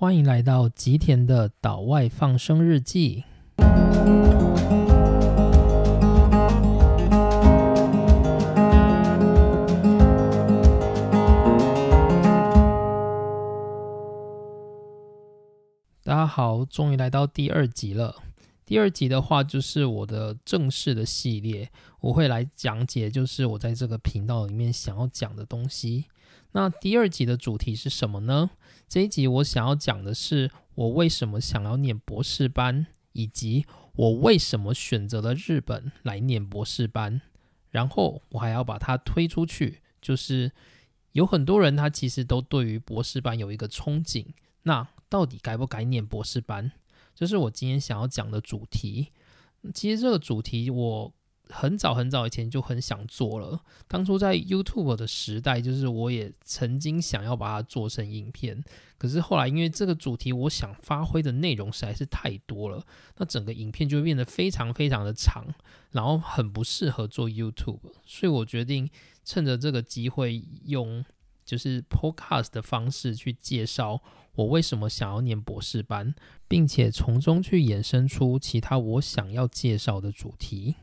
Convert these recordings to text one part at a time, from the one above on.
欢迎来到吉田的岛外放生日记。大家好，终于来到第二集了。第二集的话，就是我的正式的系列，我会来讲解，就是我在这个频道里面想要讲的东西。那第二集的主题是什么呢？这一集我想要讲的是我为什么想要念博士班，以及我为什么选择了日本来念博士班。然后我还要把它推出去，就是有很多人他其实都对于博士班有一个憧憬。那到底该不该念博士班？这是我今天想要讲的主题。其实这个主题我。很早很早以前就很想做了。当初在 YouTube 的时代，就是我也曾经想要把它做成影片。可是后来因为这个主题，我想发挥的内容实在是太多了，那整个影片就会变得非常非常的长，然后很不适合做 YouTube。所以我决定趁着这个机会，用就是 Podcast 的方式去介绍我为什么想要念博士班，并且从中去衍生出其他我想要介绍的主题。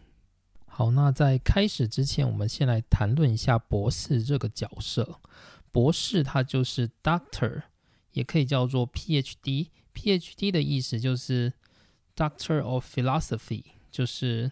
好，那在开始之前，我们先来谈论一下博士这个角色。博士他就是 Doctor，也可以叫做 PhD。PhD 的意思就是 Doctor of Philosophy，就是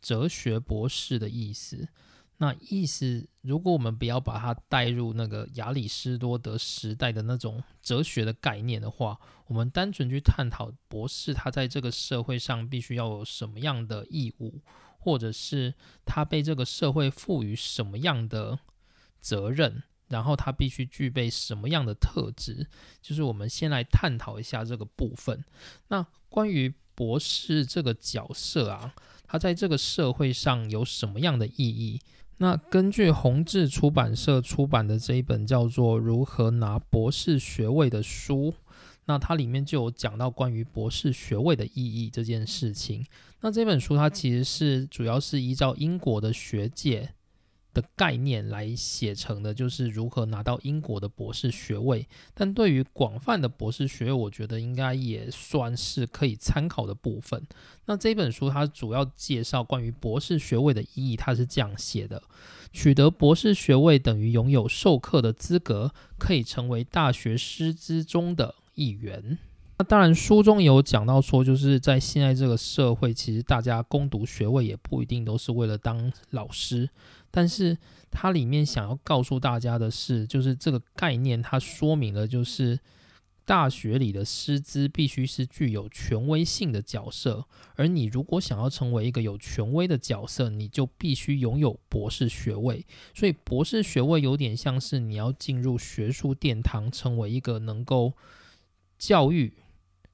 哲学博士的意思。那意思，如果我们不要把它带入那个亚里士多德时代的那种哲学的概念的话，我们单纯去探讨博士他在这个社会上必须要有什么样的义务。或者是他被这个社会赋予什么样的责任，然后他必须具备什么样的特质，就是我们先来探讨一下这个部分。那关于博士这个角色啊，他在这个社会上有什么样的意义？那根据宏志出版社出版的这一本叫做《如何拿博士学位》的书。那它里面就有讲到关于博士学位的意义这件事情。那这本书它其实是主要是依照英国的学界的概念来写成的，就是如何拿到英国的博士学位。但对于广泛的博士学位，我觉得应该也算是可以参考的部分。那这本书它主要介绍关于博士学位的意义，它是这样写的：取得博士学位等于拥有授课的资格，可以成为大学师资中的。一员。那当然，书中有讲到说，就是在现在这个社会，其实大家攻读学位也不一定都是为了当老师。但是它里面想要告诉大家的是，就是这个概念，它说明了就是。大学里的师资必须是具有权威性的角色，而你如果想要成为一个有权威的角色，你就必须拥有博士学位。所以，博士学位有点像是你要进入学术殿堂，成为一个能够教育、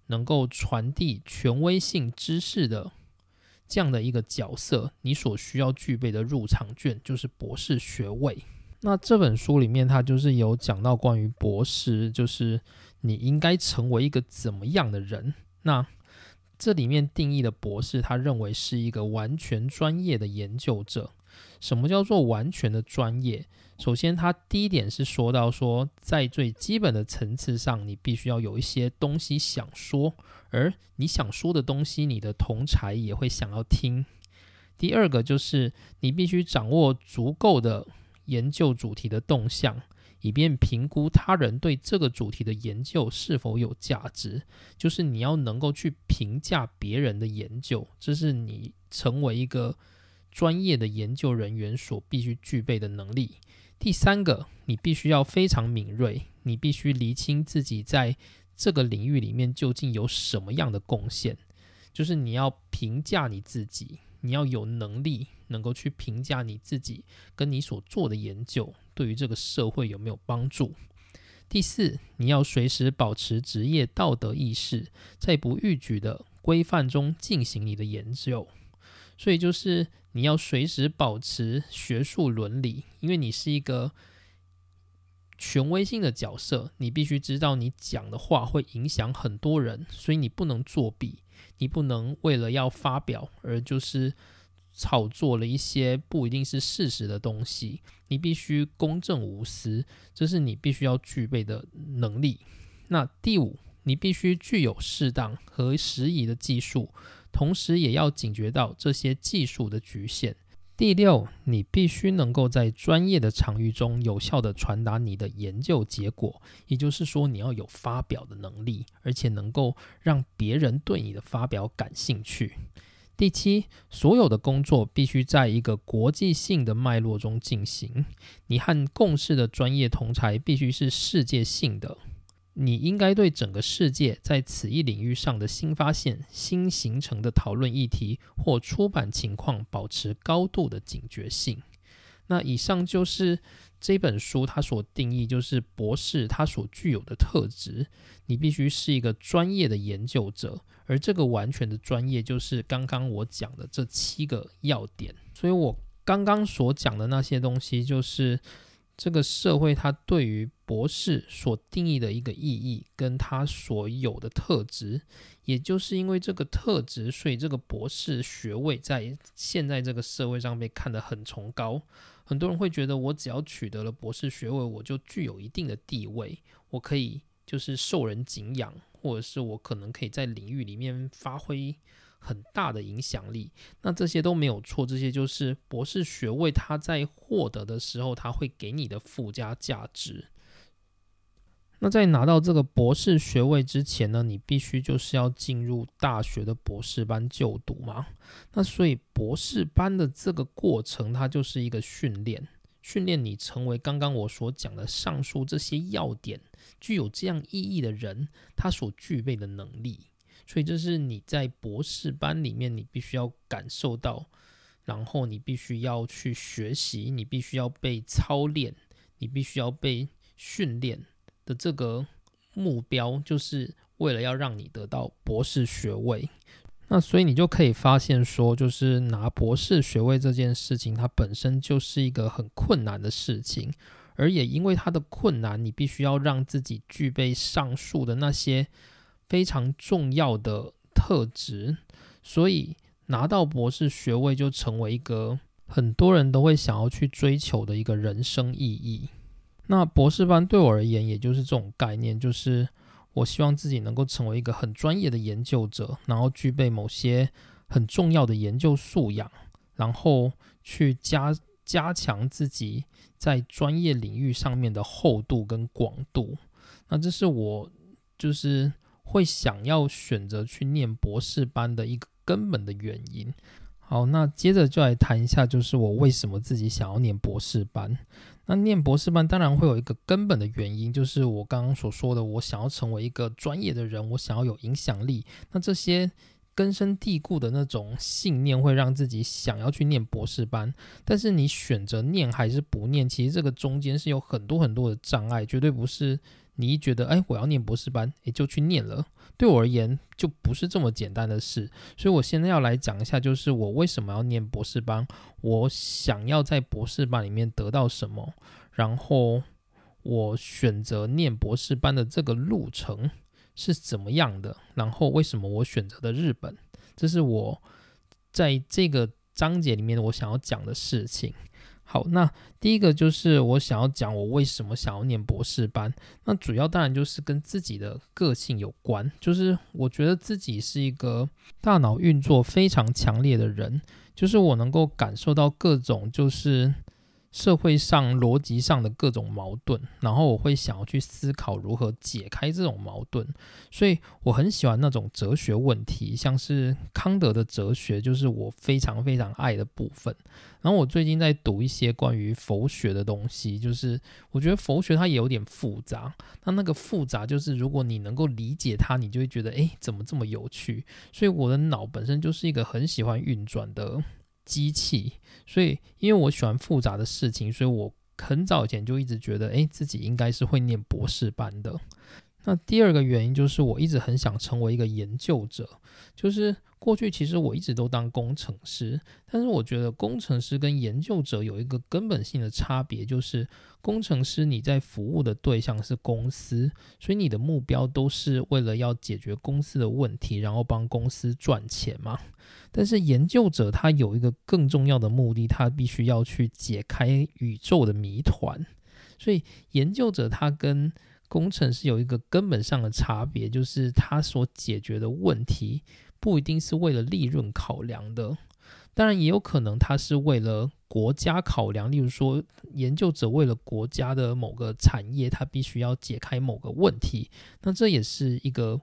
能够传递权威性知识的这样的一个角色，你所需要具备的入场券就是博士学位。那这本书里面，它就是有讲到关于博士，就是你应该成为一个怎么样的人。那这里面定义的博士，他认为是一个完全专业的研究者。什么叫做完全的专业？首先，他第一点是说到说，在最基本的层次上，你必须要有一些东西想说，而你想说的东西，你的同才也会想要听。第二个就是你必须掌握足够的。研究主题的动向，以便评估他人对这个主题的研究是否有价值。就是你要能够去评价别人的研究，这是你成为一个专业的研究人员所必须具备的能力。第三个，你必须要非常敏锐，你必须厘清自己在这个领域里面究竟有什么样的贡献。就是你要评价你自己。你要有能力，能够去评价你自己跟你所做的研究对于这个社会有没有帮助。第四，你要随时保持职业道德意识，在不逾矩的规范中进行你的研究。所以就是你要随时保持学术伦理，因为你是一个权威性的角色，你必须知道你讲的话会影响很多人，所以你不能作弊。你不能为了要发表而就是炒作了一些不一定是事实的东西。你必须公正无私，这是你必须要具备的能力。那第五，你必须具有适当和适宜的技术，同时也要警觉到这些技术的局限。第六，你必须能够在专业的场域中有效地传达你的研究结果，也就是说，你要有发表的能力，而且能够让别人对你的发表感兴趣。第七，所有的工作必须在一个国际性的脉络中进行，你和共事的专业同才必须是世界性的。你应该对整个世界在此一领域上的新发现、新形成的讨论议题或出版情况保持高度的警觉性。那以上就是这本书它所定义，就是博士他所具有的特质。你必须是一个专业的研究者，而这个完全的专业就是刚刚我讲的这七个要点。所以我刚刚所讲的那些东西，就是。这个社会它对于博士所定义的一个意义，跟他所有的特质，也就是因为这个特质，所以这个博士学位在现在这个社会上被看得很崇高。很多人会觉得，我只要取得了博士学位，我就具有一定的地位，我可以就是受人敬仰，或者是我可能可以在领域里面发挥。很大的影响力，那这些都没有错，这些就是博士学位他在获得的时候他会给你的附加价值。那在拿到这个博士学位之前呢，你必须就是要进入大学的博士班就读嘛。那所以博士班的这个过程，它就是一个训练，训练你成为刚刚我所讲的上述这些要点具有这样意义的人，他所具备的能力。所以这是你在博士班里面，你必须要感受到，然后你必须要去学习，你必须要被操练，你必须要被训练的这个目标，就是为了要让你得到博士学位。那所以你就可以发现说，就是拿博士学位这件事情，它本身就是一个很困难的事情，而也因为它的困难，你必须要让自己具备上述的那些。非常重要的特质，所以拿到博士学位就成为一个很多人都会想要去追求的一个人生意义。那博士班对我而言，也就是这种概念，就是我希望自己能够成为一个很专业的研究者，然后具备某些很重要的研究素养，然后去加加强自己在专业领域上面的厚度跟广度。那这是我就是。会想要选择去念博士班的一个根本的原因。好，那接着就来谈一下，就是我为什么自己想要念博士班。那念博士班当然会有一个根本的原因，就是我刚刚所说的，我想要成为一个专业的人，我想要有影响力。那这些根深蒂固的那种信念，会让自己想要去念博士班。但是你选择念还是不念，其实这个中间是有很多很多的障碍，绝对不是。你一觉得，哎，我要念博士班，也就去念了。对我而言，就不是这么简单的事。所以我现在要来讲一下，就是我为什么要念博士班，我想要在博士班里面得到什么，然后我选择念博士班的这个路程是怎么样的，然后为什么我选择的日本，这是我在这个章节里面我想要讲的事情。好，那第一个就是我想要讲我为什么想要念博士班。那主要当然就是跟自己的个性有关，就是我觉得自己是一个大脑运作非常强烈的人，就是我能够感受到各种就是。社会上逻辑上的各种矛盾，然后我会想要去思考如何解开这种矛盾，所以我很喜欢那种哲学问题，像是康德的哲学，就是我非常非常爱的部分。然后我最近在读一些关于佛学的东西，就是我觉得佛学它也有点复杂，那那个复杂就是如果你能够理解它，你就会觉得诶，怎么这么有趣？所以我的脑本身就是一个很喜欢运转的。机器，所以因为我喜欢复杂的事情，所以我很早以前就一直觉得，哎，自己应该是会念博士班的。那第二个原因就是我一直很想成为一个研究者，就是。过去其实我一直都当工程师，但是我觉得工程师跟研究者有一个根本性的差别，就是工程师你在服务的对象是公司，所以你的目标都是为了要解决公司的问题，然后帮公司赚钱嘛。但是研究者他有一个更重要的目的，他必须要去解开宇宙的谜团，所以研究者他跟工程是有一个根本上的差别，就是他所解决的问题不一定是为了利润考量的，当然也有可能他是为了国家考量，例如说研究者为了国家的某个产业，他必须要解开某个问题，那这也是一个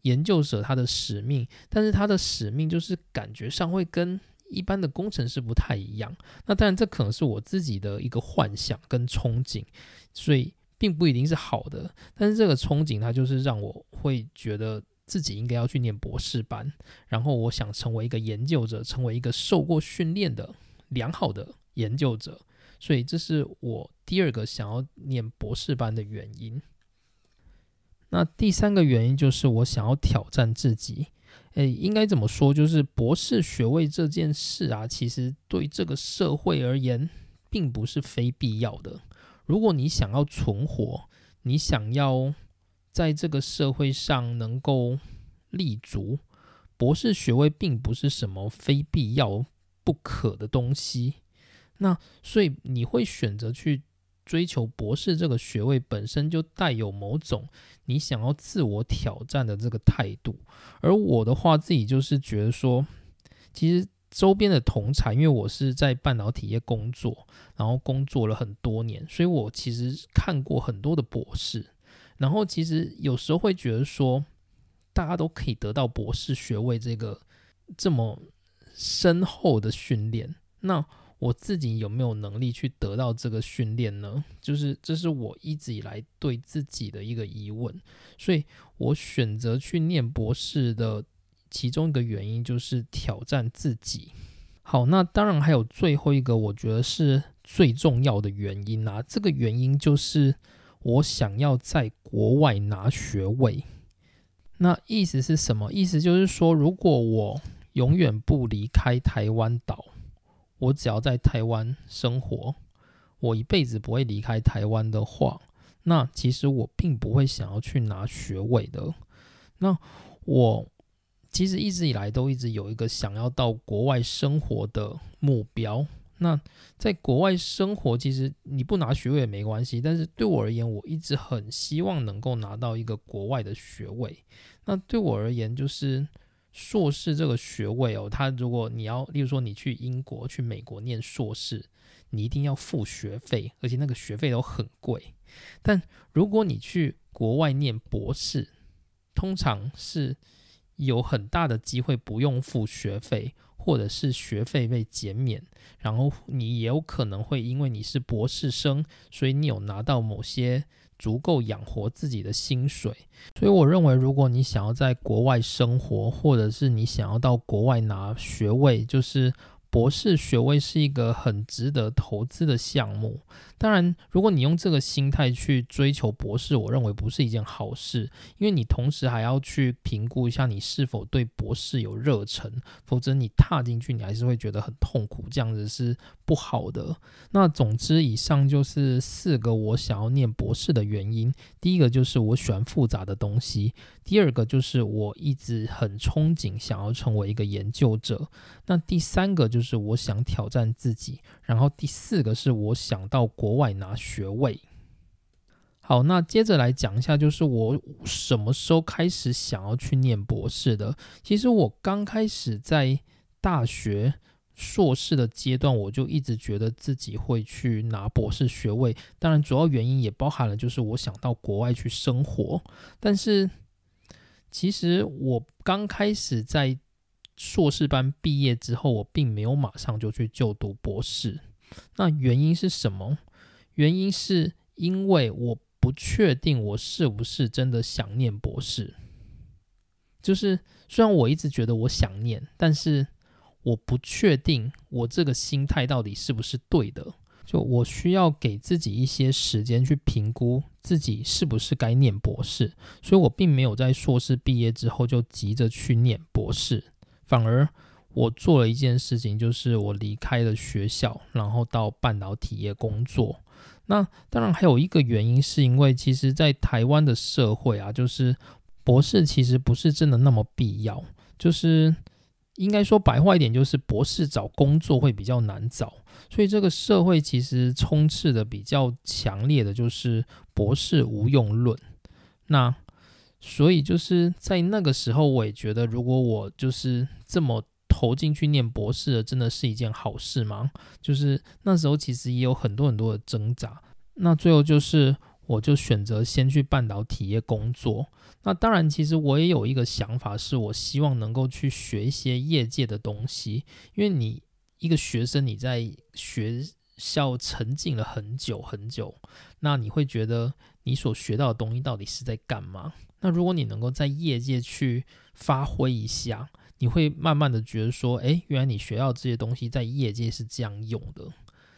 研究者他的使命，但是他的使命就是感觉上会跟一般的工程师不太一样。那当然这可能是我自己的一个幻想跟憧憬，所以。并不一定是好的，但是这个憧憬它就是让我会觉得自己应该要去念博士班，然后我想成为一个研究者，成为一个受过训练的良好的研究者，所以这是我第二个想要念博士班的原因。那第三个原因就是我想要挑战自己，诶，应该怎么说？就是博士学位这件事啊，其实对这个社会而言，并不是非必要的。如果你想要存活，你想要在这个社会上能够立足，博士学位并不是什么非必要不可的东西。那所以你会选择去追求博士这个学位，本身就带有某种你想要自我挑战的这个态度。而我的话，自己就是觉得说，其实。周边的同产，因为我是在半导体业工作，然后工作了很多年，所以我其实看过很多的博士。然后其实有时候会觉得说，大家都可以得到博士学位，这个这么深厚的训练，那我自己有没有能力去得到这个训练呢？就是这是我一直以来对自己的一个疑问，所以我选择去念博士的。其中一个原因就是挑战自己。好，那当然还有最后一个，我觉得是最重要的原因啊。这个原因就是我想要在国外拿学位。那意思是什么？意思就是说，如果我永远不离开台湾岛，我只要在台湾生活，我一辈子不会离开台湾的话，那其实我并不会想要去拿学位的。那我。其实一直以来都一直有一个想要到国外生活的目标。那在国外生活，其实你不拿学位也没关系。但是对我而言，我一直很希望能够拿到一个国外的学位。那对我而言，就是硕士这个学位哦，它如果你要，例如说你去英国、去美国念硕士，你一定要付学费，而且那个学费都很贵。但如果你去国外念博士，通常是有很大的机会不用付学费，或者是学费被减免，然后你也有可能会因为你是博士生，所以你有拿到某些足够养活自己的薪水。所以我认为，如果你想要在国外生活，或者是你想要到国外拿学位，就是。博士学位是一个很值得投资的项目。当然，如果你用这个心态去追求博士，我认为不是一件好事，因为你同时还要去评估一下你是否对博士有热忱，否则你踏进去，你还是会觉得很痛苦，这样子是不好的。那总之，以上就是四个我想要念博士的原因。第一个就是我喜欢复杂的东西，第二个就是我一直很憧憬想要成为一个研究者，那第三个就。是我想挑战自己，然后第四个是我想到国国外拿学位。好，那接着来讲一下，就是我什么时候开始想要去念博士的？其实我刚开始在大学硕士的阶段，我就一直觉得自己会去拿博士学位。当然，主要原因也包含了就是我想到国外去生活。但是，其实我刚开始在硕士班毕业之后，我并没有马上就去就读博士。那原因是什么？原因是因为我不确定我是不是真的想念博士。就是虽然我一直觉得我想念，但是我不确定我这个心态到底是不是对的。就我需要给自己一些时间去评估自己是不是该念博士。所以我并没有在硕士毕业之后就急着去念博士。反而，我做了一件事情，就是我离开了学校，然后到半导体业工作。那当然还有一个原因，是因为其实，在台湾的社会啊，就是博士其实不是真的那么必要。就是应该说白话一点，就是博士找工作会比较难找，所以这个社会其实充斥的比较强烈的就是博士无用论。那所以就是在那个时候，我也觉得，如果我就是这么投进去念博士的，真的是一件好事吗？就是那时候其实也有很多很多的挣扎。那最后就是，我就选择先去半导体业工作。那当然，其实我也有一个想法，是我希望能够去学一些业界的东西。因为你一个学生，你在学校沉浸了很久很久，那你会觉得你所学到的东西到底是在干嘛？那如果你能够在业界去发挥一下，你会慢慢的觉得说，诶，原来你学到这些东西在业界是这样用的。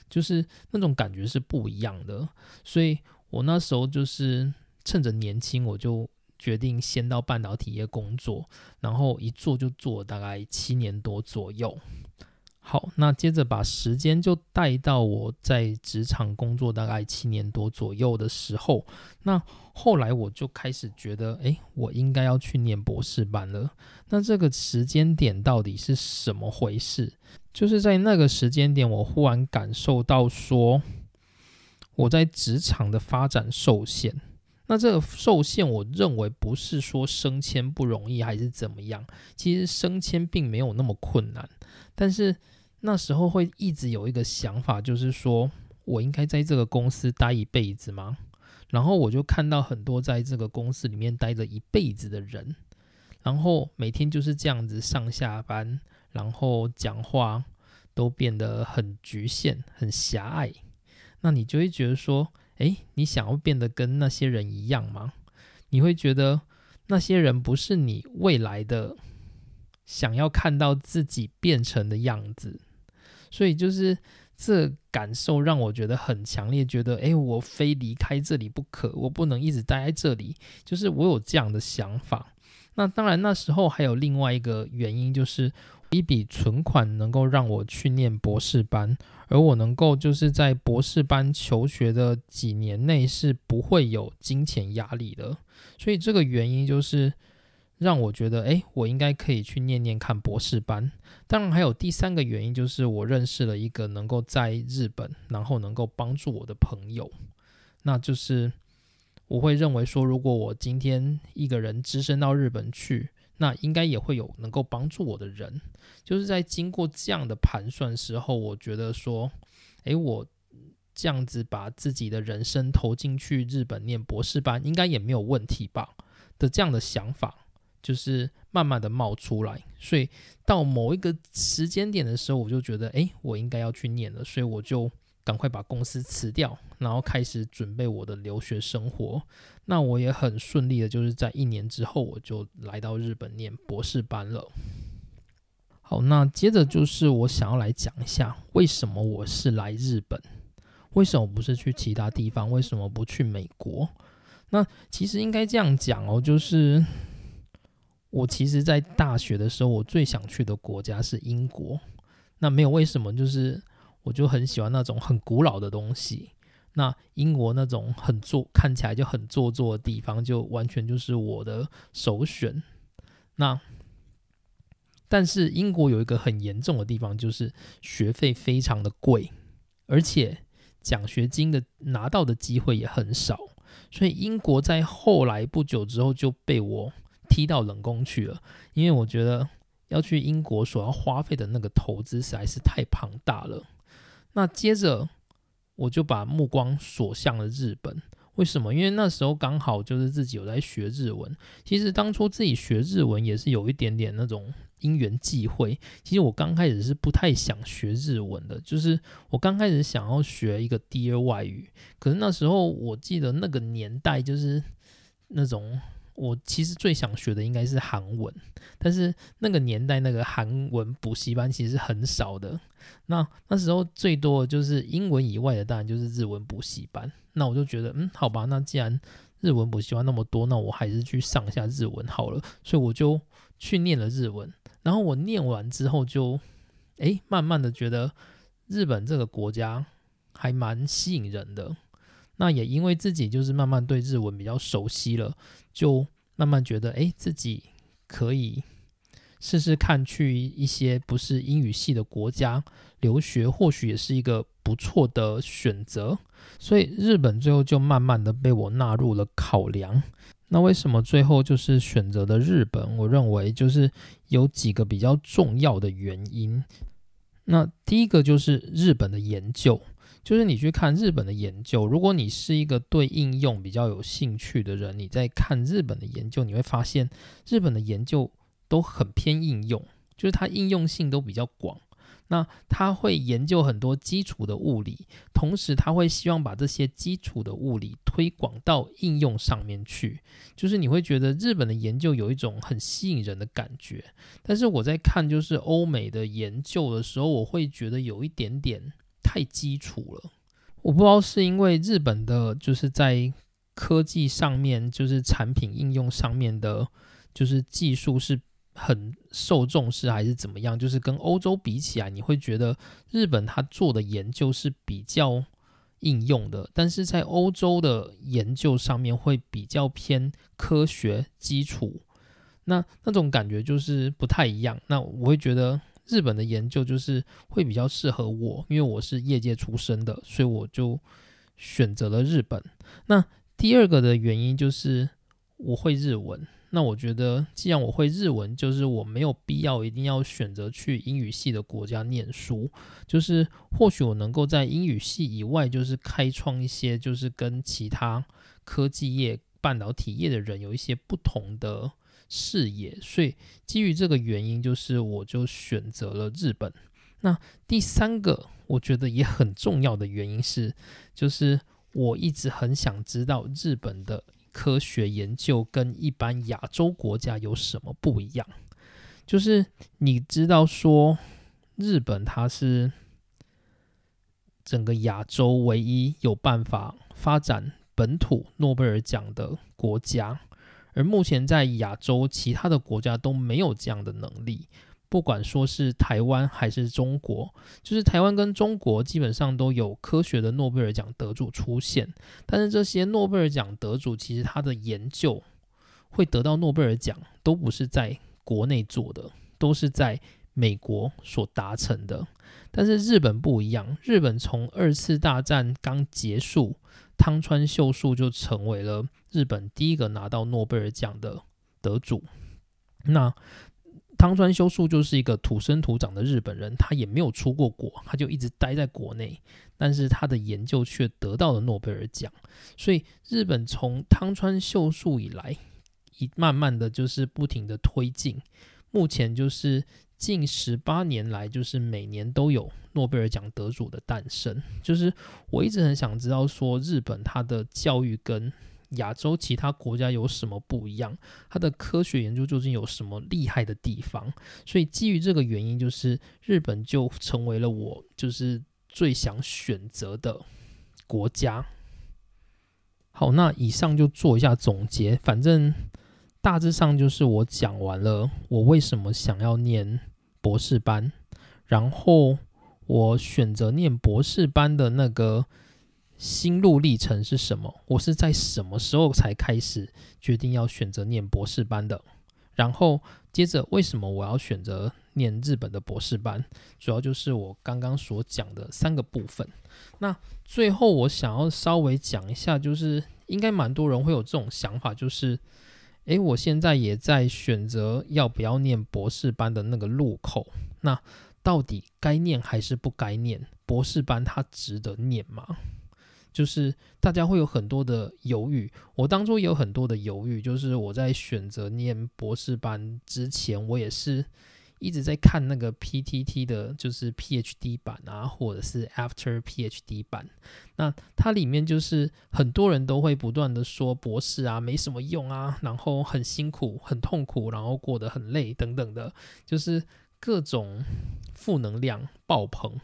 就是那种感觉是不一样的，所以我那时候就是趁着年轻，我就决定先到半导体业工作，然后一做就做大概七年多左右。好，那接着把时间就带到我在职场工作大概七年多左右的时候，那后来我就开始觉得，哎，我应该要去念博士班了。那这个时间点到底是什么回事？就是在那个时间点，我忽然感受到说，我在职场的发展受限。那这个受限，我认为不是说升迁不容易还是怎么样，其实升迁并没有那么困难，但是。那时候会一直有一个想法，就是说我应该在这个公司待一辈子吗？然后我就看到很多在这个公司里面待着一辈子的人，然后每天就是这样子上下班，然后讲话都变得很局限、很狭隘。那你就会觉得说，诶，你想要变得跟那些人一样吗？你会觉得那些人不是你未来的想要看到自己变成的样子。所以就是这感受让我觉得很强烈，觉得哎，我非离开这里不可，我不能一直待在这里。就是我有这样的想法。那当然那时候还有另外一个原因，就是一笔存款能够让我去念博士班，而我能够就是在博士班求学的几年内是不会有金钱压力的。所以这个原因就是。让我觉得，哎，我应该可以去念念看博士班。当然，还有第三个原因，就是我认识了一个能够在日本，然后能够帮助我的朋友。那就是我会认为说，如果我今天一个人只身到日本去，那应该也会有能够帮助我的人。就是在经过这样的盘算时候，我觉得说，哎，我这样子把自己的人生投进去日本念博士班，应该也没有问题吧？的这样的想法。就是慢慢的冒出来，所以到某一个时间点的时候，我就觉得，哎，我应该要去念了，所以我就赶快把公司辞掉，然后开始准备我的留学生活。那我也很顺利的，就是在一年之后，我就来到日本念博士班了。好，那接着就是我想要来讲一下，为什么我是来日本，为什么不是去其他地方，为什么不去美国？那其实应该这样讲哦，就是。我其实，在大学的时候，我最想去的国家是英国。那没有为什么，就是我就很喜欢那种很古老的东西。那英国那种很做看起来就很做作的地方，就完全就是我的首选。那但是英国有一个很严重的地方，就是学费非常的贵，而且奖学金的拿到的机会也很少。所以英国在后来不久之后就被我。踢到冷宫去了，因为我觉得要去英国所要花费的那个投资实在是太庞大了。那接着我就把目光锁向了日本，为什么？因为那时候刚好就是自己有在学日文。其实当初自己学日文也是有一点点那种因缘际会。其实我刚开始是不太想学日文的，就是我刚开始想要学一个第二外语，可是那时候我记得那个年代就是那种。我其实最想学的应该是韩文，但是那个年代那个韩文补习班其实很少的。那那时候最多的就是英文以外的，当然就是日文补习班。那我就觉得，嗯，好吧，那既然日文补习班那么多，那我还是去上一下日文好了。所以我就去念了日文。然后我念完之后，就诶，慢慢的觉得日本这个国家还蛮吸引人的。那也因为自己就是慢慢对日文比较熟悉了，就慢慢觉得哎，自己可以试试看去一些不是英语系的国家留学，或许也是一个不错的选择。所以日本最后就慢慢的被我纳入了考量。那为什么最后就是选择的日本？我认为就是有几个比较重要的原因。那第一个就是日本的研究，就是你去看日本的研究，如果你是一个对应用比较有兴趣的人，你在看日本的研究，你会发现日本的研究都很偏应用，就是它应用性都比较广。那他会研究很多基础的物理，同时他会希望把这些基础的物理推广到应用上面去。就是你会觉得日本的研究有一种很吸引人的感觉，但是我在看就是欧美的研究的时候，我会觉得有一点点太基础了。我不知道是因为日本的就是在科技上面，就是产品应用上面的，就是技术是。很受重视还是怎么样？就是跟欧洲比起来，你会觉得日本他做的研究是比较应用的，但是在欧洲的研究上面会比较偏科学基础，那那种感觉就是不太一样。那我会觉得日本的研究就是会比较适合我，因为我是业界出身的，所以我就选择了日本。那第二个的原因就是我会日文。那我觉得，既然我会日文，就是我没有必要一定要选择去英语系的国家念书。就是或许我能够在英语系以外，就是开创一些，就是跟其他科技业、半导体业的人有一些不同的视野。所以基于这个原因，就是我就选择了日本。那第三个，我觉得也很重要的原因是，就是我一直很想知道日本的。科学研究跟一般亚洲国家有什么不一样？就是你知道说，日本它是整个亚洲唯一有办法发展本土诺贝尔奖的国家，而目前在亚洲其他的国家都没有这样的能力。不管说是台湾还是中国，就是台湾跟中国基本上都有科学的诺贝尔奖得主出现，但是这些诺贝尔奖得主其实他的研究会得到诺贝尔奖，都不是在国内做的，都是在美国所达成的。但是日本不一样，日本从二次大战刚结束，汤川秀树就成为了日本第一个拿到诺贝尔奖的得主。那汤川秀树就是一个土生土长的日本人，他也没有出过国，他就一直待在国内，但是他的研究却得到了诺贝尔奖。所以日本从汤川秀树以来，一慢慢的就是不停的推进，目前就是近十八年来，就是每年都有诺贝尔奖得主的诞生。就是我一直很想知道说，日本它的教育跟亚洲其他国家有什么不一样？它的科学研究究竟有什么厉害的地方？所以基于这个原因，就是日本就成为了我就是最想选择的国家。好，那以上就做一下总结，反正大致上就是我讲完了我为什么想要念博士班，然后我选择念博士班的那个。心路历程是什么？我是在什么时候才开始决定要选择念博士班的？然后接着，为什么我要选择念日本的博士班？主要就是我刚刚所讲的三个部分。那最后我想要稍微讲一下，就是应该蛮多人会有这种想法，就是诶，我现在也在选择要不要念博士班的那个路口。那到底该念还是不该念？博士班它值得念吗？就是大家会有很多的犹豫，我当初也有很多的犹豫。就是我在选择念博士班之前，我也是一直在看那个 PTT 的，就是 PhD 版啊，或者是 After PhD 版。那它里面就是很多人都会不断的说博士啊没什么用啊，然后很辛苦、很痛苦，然后过得很累等等的，就是各种负能量爆棚。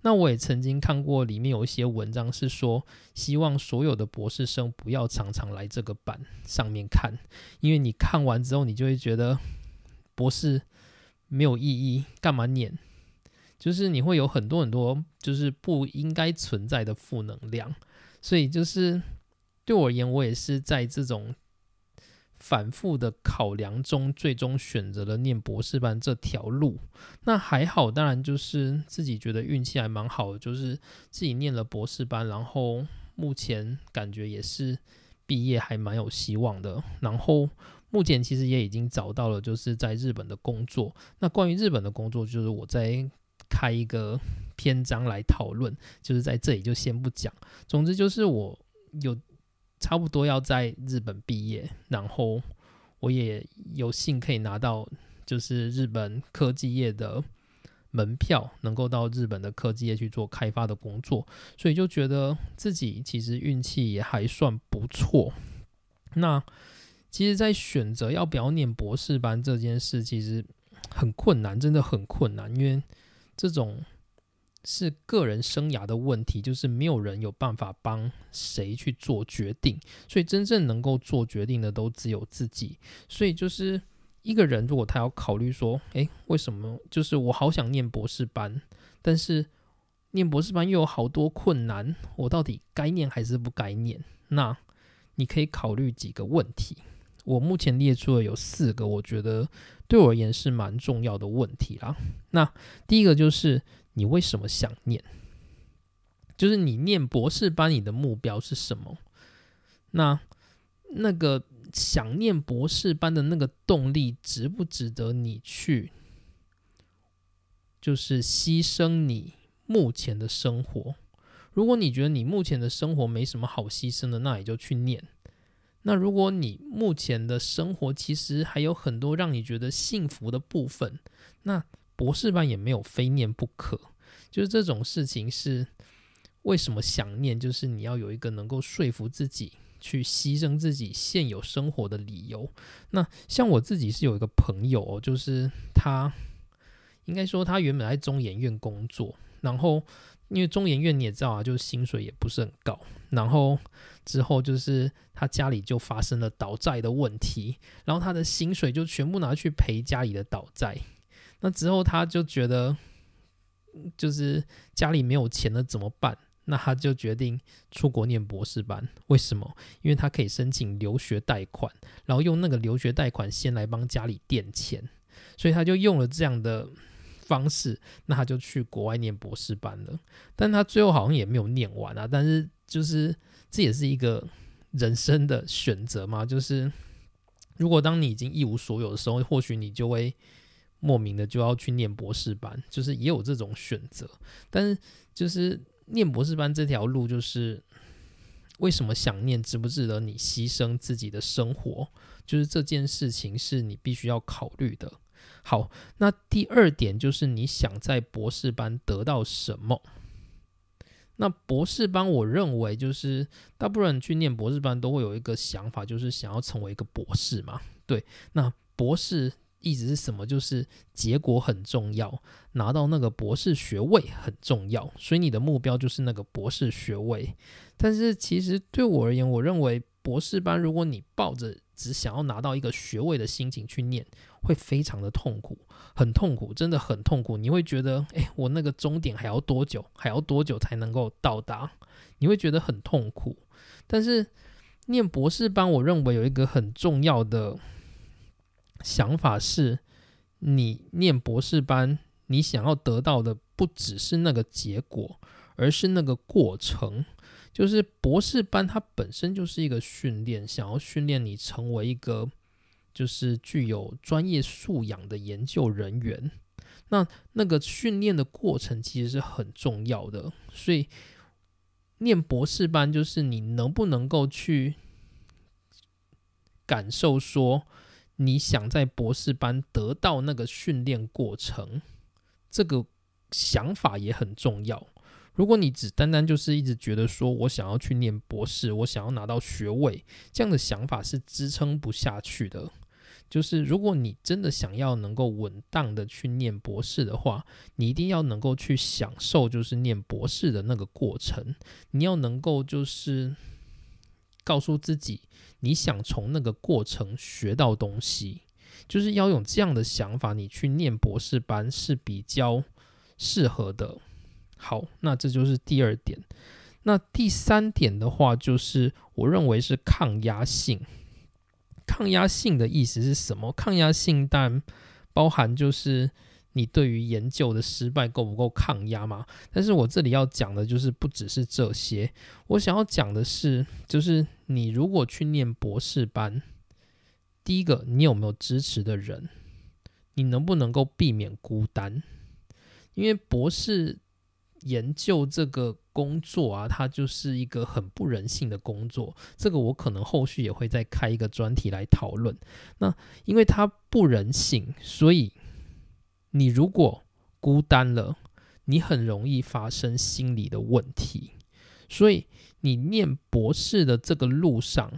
那我也曾经看过，里面有一些文章是说，希望所有的博士生不要常常来这个版上面看，因为你看完之后，你就会觉得博士没有意义，干嘛念？就是你会有很多很多就是不应该存在的负能量，所以就是对我而言，我也是在这种反复的考量中，最终选择了念博士班这条路。那还好，当然就是自己觉得运气还蛮好的，就是自己念了博士班，然后目前感觉也是毕业还蛮有希望的。然后目前其实也已经找到了，就是在日本的工作。那关于日本的工作，就是我在开一个 篇章来讨论，就是在这里就先不讲。总之就是我有。差不多要在日本毕业，然后我也有幸可以拿到就是日本科技业的门票，能够到日本的科技业去做开发的工作，所以就觉得自己其实运气也还算不错。那其实，在选择要不要念博士班这件事，其实很困难，真的很困难，因为这种。是个人生涯的问题，就是没有人有办法帮谁去做决定，所以真正能够做决定的都只有自己。所以就是一个人，如果他要考虑说，诶，为什么？就是我好想念博士班，但是念博士班又有好多困难，我到底该念还是不该念？那你可以考虑几个问题。我目前列出了有四个，我觉得对我而言是蛮重要的问题啦。那第一个就是。你为什么想念？就是你念博士班，你的目标是什么？那那个想念博士班的那个动力，值不值得你去？就是牺牲你目前的生活。如果你觉得你目前的生活没什么好牺牲的，那也就去念。那如果你目前的生活其实还有很多让你觉得幸福的部分，那。博士班也没有非念不可，就是这种事情是为什么想念？就是你要有一个能够说服自己去牺牲自己现有生活的理由。那像我自己是有一个朋友，就是他应该说他原本在中研院工作，然后因为中研院你也知道啊，就是薪水也不是很高，然后之后就是他家里就发生了倒债的问题，然后他的薪水就全部拿去赔家里的倒债。那之后他就觉得，就是家里没有钱了怎么办？那他就决定出国念博士班。为什么？因为他可以申请留学贷款，然后用那个留学贷款先来帮家里垫钱，所以他就用了这样的方式。那他就去国外念博士班了。但他最后好像也没有念完啊。但是就是这也是一个人生的选择嘛。就是如果当你已经一无所有的时候，或许你就会。莫名的就要去念博士班，就是也有这种选择，但是就是念博士班这条路，就是为什么想念，值不值得你牺牲自己的生活？就是这件事情是你必须要考虑的。好，那第二点就是你想在博士班得到什么？那博士班，我认为就是大部分人去念博士班都会有一个想法，就是想要成为一个博士嘛。对，那博士。一直是什么？就是结果很重要，拿到那个博士学位很重要，所以你的目标就是那个博士学位。但是其实对我而言，我认为博士班，如果你抱着只想要拿到一个学位的心情去念，会非常的痛苦，很痛苦，真的很痛苦。你会觉得，诶，我那个终点还要多久？还要多久才能够到达？你会觉得很痛苦。但是念博士班，我认为有一个很重要的。想法是，你念博士班，你想要得到的不只是那个结果，而是那个过程。就是博士班它本身就是一个训练，想要训练你成为一个就是具有专业素养的研究人员。那那个训练的过程其实是很重要的，所以念博士班就是你能不能够去感受说。你想在博士班得到那个训练过程，这个想法也很重要。如果你只单单就是一直觉得说我想要去念博士，我想要拿到学位，这样的想法是支撑不下去的。就是如果你真的想要能够稳当的去念博士的话，你一定要能够去享受就是念博士的那个过程，你要能够就是。告诉自己，你想从那个过程学到东西，就是要有这样的想法，你去念博士班是比较适合的。好，那这就是第二点。那第三点的话，就是我认为是抗压性。抗压性的意思是什么？抗压性但包含就是你对于研究的失败够不够抗压嘛？但是我这里要讲的就是不只是这些，我想要讲的是，就是你如果去念博士班，第一个你有没有支持的人？你能不能够避免孤单？因为博士研究这个工作啊，它就是一个很不人性的工作。这个我可能后续也会再开一个专题来讨论。那因为它不人性，所以你如果孤单了，你很容易发生心理的问题。所以你念博士的这个路上，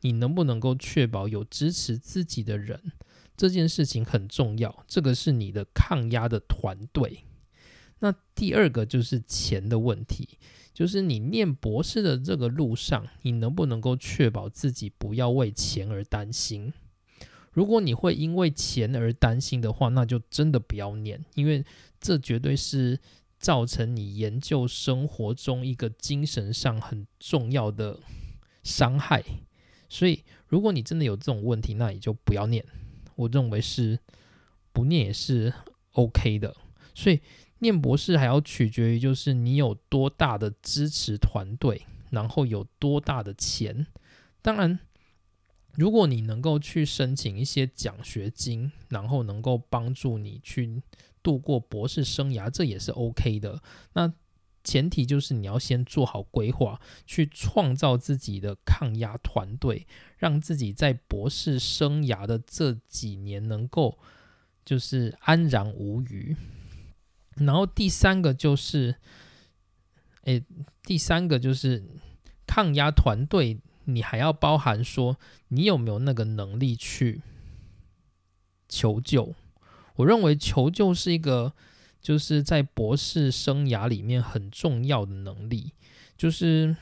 你能不能够确保有支持自己的人？这件事情很重要，这个是你的抗压的团队。那第二个就是钱的问题，就是你念博士的这个路上，你能不能够确保自己不要为钱而担心？如果你会因为钱而担心的话，那就真的不要念，因为这绝对是造成你研究生活中一个精神上很重要的伤害。所以，如果你真的有这种问题，那你就不要念。我认为是不念也是 OK 的，所以念博士还要取决于就是你有多大的支持团队，然后有多大的钱。当然，如果你能够去申请一些奖学金，然后能够帮助你去度过博士生涯，这也是 OK 的。那前提就是你要先做好规划，去创造自己的抗压团队，让自己在博士生涯的这几年能够就是安然无虞。然后第三个就是，诶，第三个就是抗压团队，你还要包含说你有没有那个能力去求救。我认为求救是一个。就是在博士生涯里面很重要的能力，就是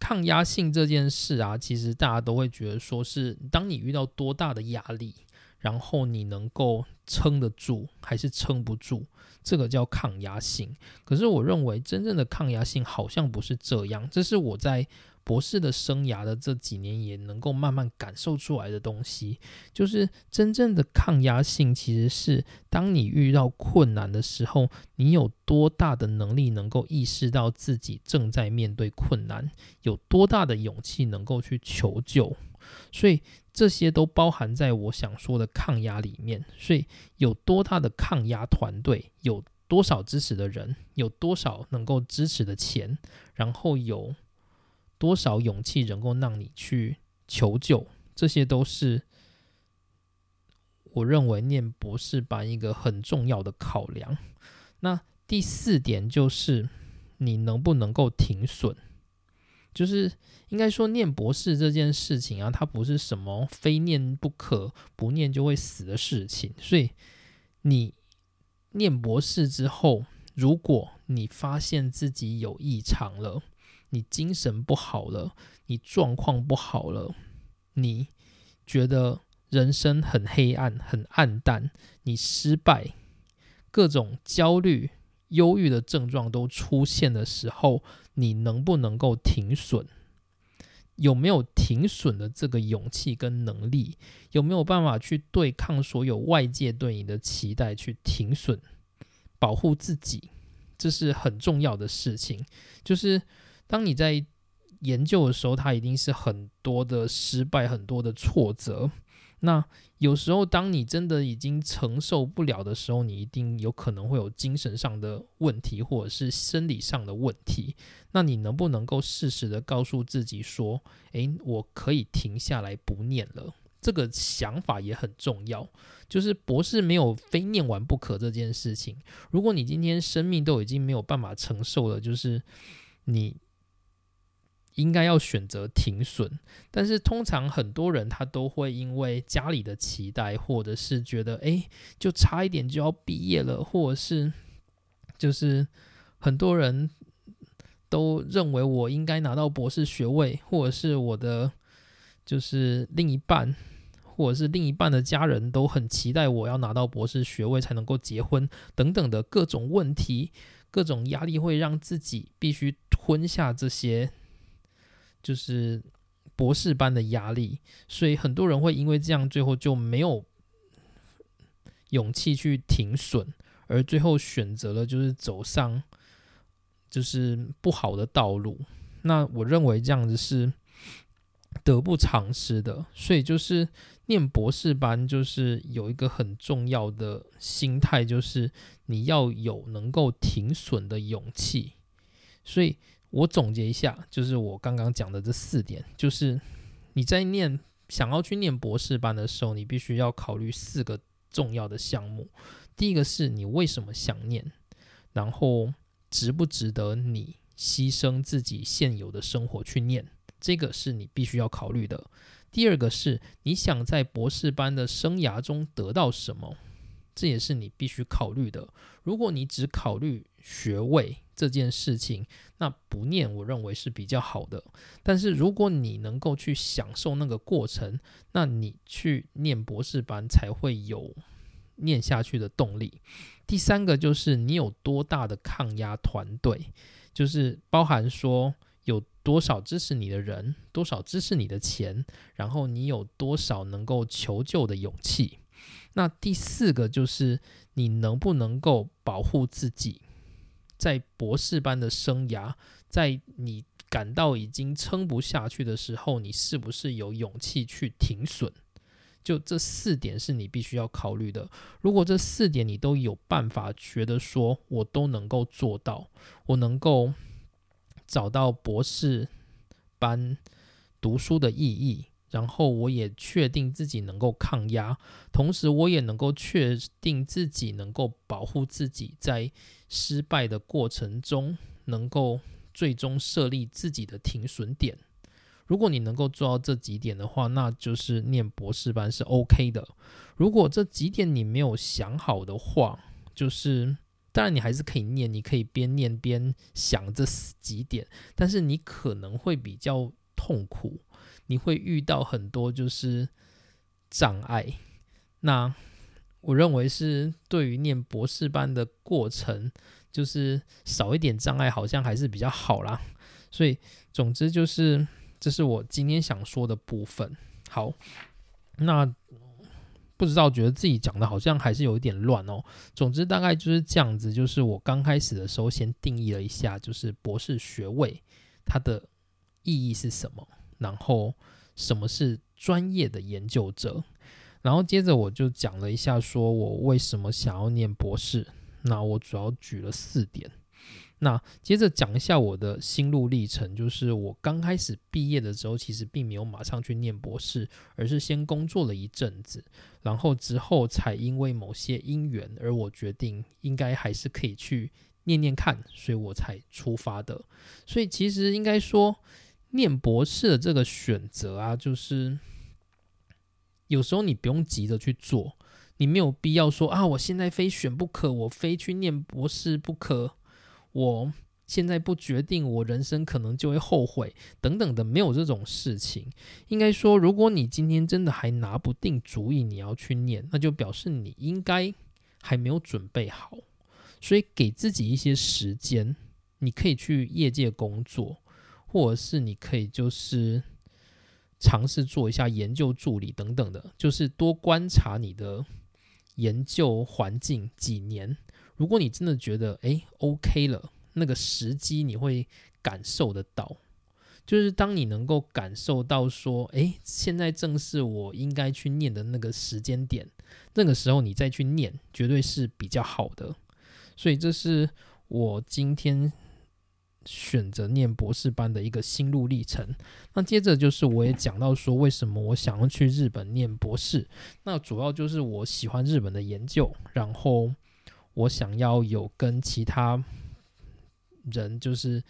抗压性这件事啊。其实大家都会觉得说是，当你遇到多大的压力，然后你能够撑得住还是撑不住，这个叫抗压性。可是我认为真正的抗压性好像不是这样，这是我在。博士的生涯的这几年，也能够慢慢感受出来的东西，就是真正的抗压性，其实是当你遇到困难的时候，你有多大的能力能够意识到自己正在面对困难，有多大的勇气能够去求救，所以这些都包含在我想说的抗压里面。所以有多大的抗压团队，有多少支持的人，有多少能够支持的钱，然后有。多少勇气能够让你去求救？这些都是我认为念博士班一个很重要的考量。那第四点就是你能不能够停损？就是应该说念博士这件事情啊，它不是什么非念不可、不念就会死的事情。所以你念博士之后，如果你发现自己有异常了，你精神不好了，你状况不好了，你觉得人生很黑暗、很暗淡，你失败，各种焦虑、忧郁的症状都出现的时候，你能不能够停损？有没有停损的这个勇气跟能力？有没有办法去对抗所有外界对你的期待，去停损，保护自己？这是很重要的事情，就是。当你在研究的时候，它一定是很多的失败，很多的挫折。那有时候，当你真的已经承受不了的时候，你一定有可能会有精神上的问题，或者是生理上的问题。那你能不能够适时的告诉自己说：“诶，我可以停下来不念了。”这个想法也很重要。就是博士没有非念完不可这件事情。如果你今天生命都已经没有办法承受了，就是你。应该要选择停损，但是通常很多人他都会因为家里的期待，或者是觉得哎，就差一点就要毕业了，或者是就是很多人都认为我应该拿到博士学位，或者是我的就是另一半，或者是另一半的家人都很期待我要拿到博士学位才能够结婚等等的各种问题、各种压力，会让自己必须吞下这些。就是博士班的压力，所以很多人会因为这样，最后就没有勇气去停损，而最后选择了就是走上就是不好的道路。那我认为这样子是得不偿失的，所以就是念博士班，就是有一个很重要的心态，就是你要有能够停损的勇气，所以。我总结一下，就是我刚刚讲的这四点，就是你在念想要去念博士班的时候，你必须要考虑四个重要的项目。第一个是你为什么想念，然后值不值得你牺牲自己现有的生活去念，这个是你必须要考虑的。第二个是你想在博士班的生涯中得到什么，这也是你必须考虑的。如果你只考虑学位，这件事情，那不念我认为是比较好的。但是如果你能够去享受那个过程，那你去念博士班才会有念下去的动力。第三个就是你有多大的抗压团队，就是包含说有多少支持你的人，多少支持你的钱，然后你有多少能够求救的勇气。那第四个就是你能不能够保护自己。在博士班的生涯，在你感到已经撑不下去的时候，你是不是有勇气去停损？就这四点是你必须要考虑的。如果这四点你都有办法，觉得说我都能够做到，我能够找到博士班读书的意义，然后我也确定自己能够抗压，同时我也能够确定自己能够保护自己在。失败的过程中，能够最终设立自己的停损点。如果你能够做到这几点的话，那就是念博士班是 OK 的。如果这几点你没有想好的话，就是当然你还是可以念，你可以边念边想这几点，但是你可能会比较痛苦，你会遇到很多就是障碍。那。我认为是对于念博士班的过程，就是少一点障碍，好像还是比较好啦。所以，总之就是，这是我今天想说的部分。好，那不知道觉得自己讲的好像还是有一点乱哦。总之，大概就是这样子。就是我刚开始的时候，先定义了一下，就是博士学位它的意义是什么，然后什么是专业的研究者。然后接着我就讲了一下，说我为什么想要念博士。那我主要举了四点。那接着讲一下我的心路历程，就是我刚开始毕业的时候，其实并没有马上去念博士，而是先工作了一阵子，然后之后才因为某些因缘，而我决定应该还是可以去念念看，所以我才出发的。所以其实应该说，念博士的这个选择啊，就是。有时候你不用急着去做，你没有必要说啊，我现在非选不可，我非去念博士不可，我现在不决定，我人生可能就会后悔等等的，没有这种事情。应该说，如果你今天真的还拿不定主意，你要去念，那就表示你应该还没有准备好。所以给自己一些时间，你可以去业界工作，或者是你可以就是。尝试做一下研究助理等等的，就是多观察你的研究环境几年。如果你真的觉得诶 OK 了，那个时机你会感受得到。就是当你能够感受到说，诶，现在正是我应该去念的那个时间点，那个时候你再去念，绝对是比较好的。所以这是我今天。选择念博士班的一个心路历程。那接着就是我也讲到说，为什么我想要去日本念博士？那主要就是我喜欢日本的研究，然后我想要有跟其他人就是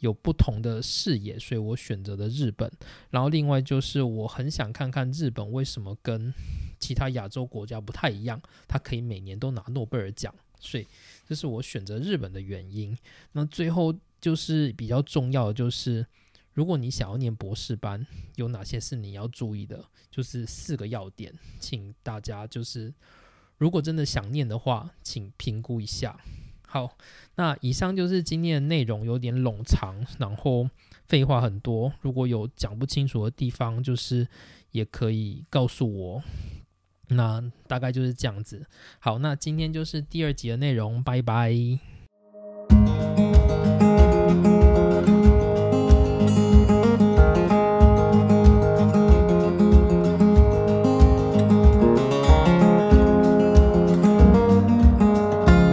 有不同的视野，所以我选择了日本。然后另外就是我很想看看日本为什么跟其他亚洲国家不太一样，它可以每年都拿诺贝尔奖，所以这是我选择日本的原因。那最后。就是比较重要的，就是如果你想要念博士班，有哪些是你要注意的？就是四个要点，请大家就是如果真的想念的话，请评估一下。好，那以上就是今天的内容，有点冗长，然后废话很多，如果有讲不清楚的地方，就是也可以告诉我。那大概就是这样子。好，那今天就是第二集的内容，拜拜。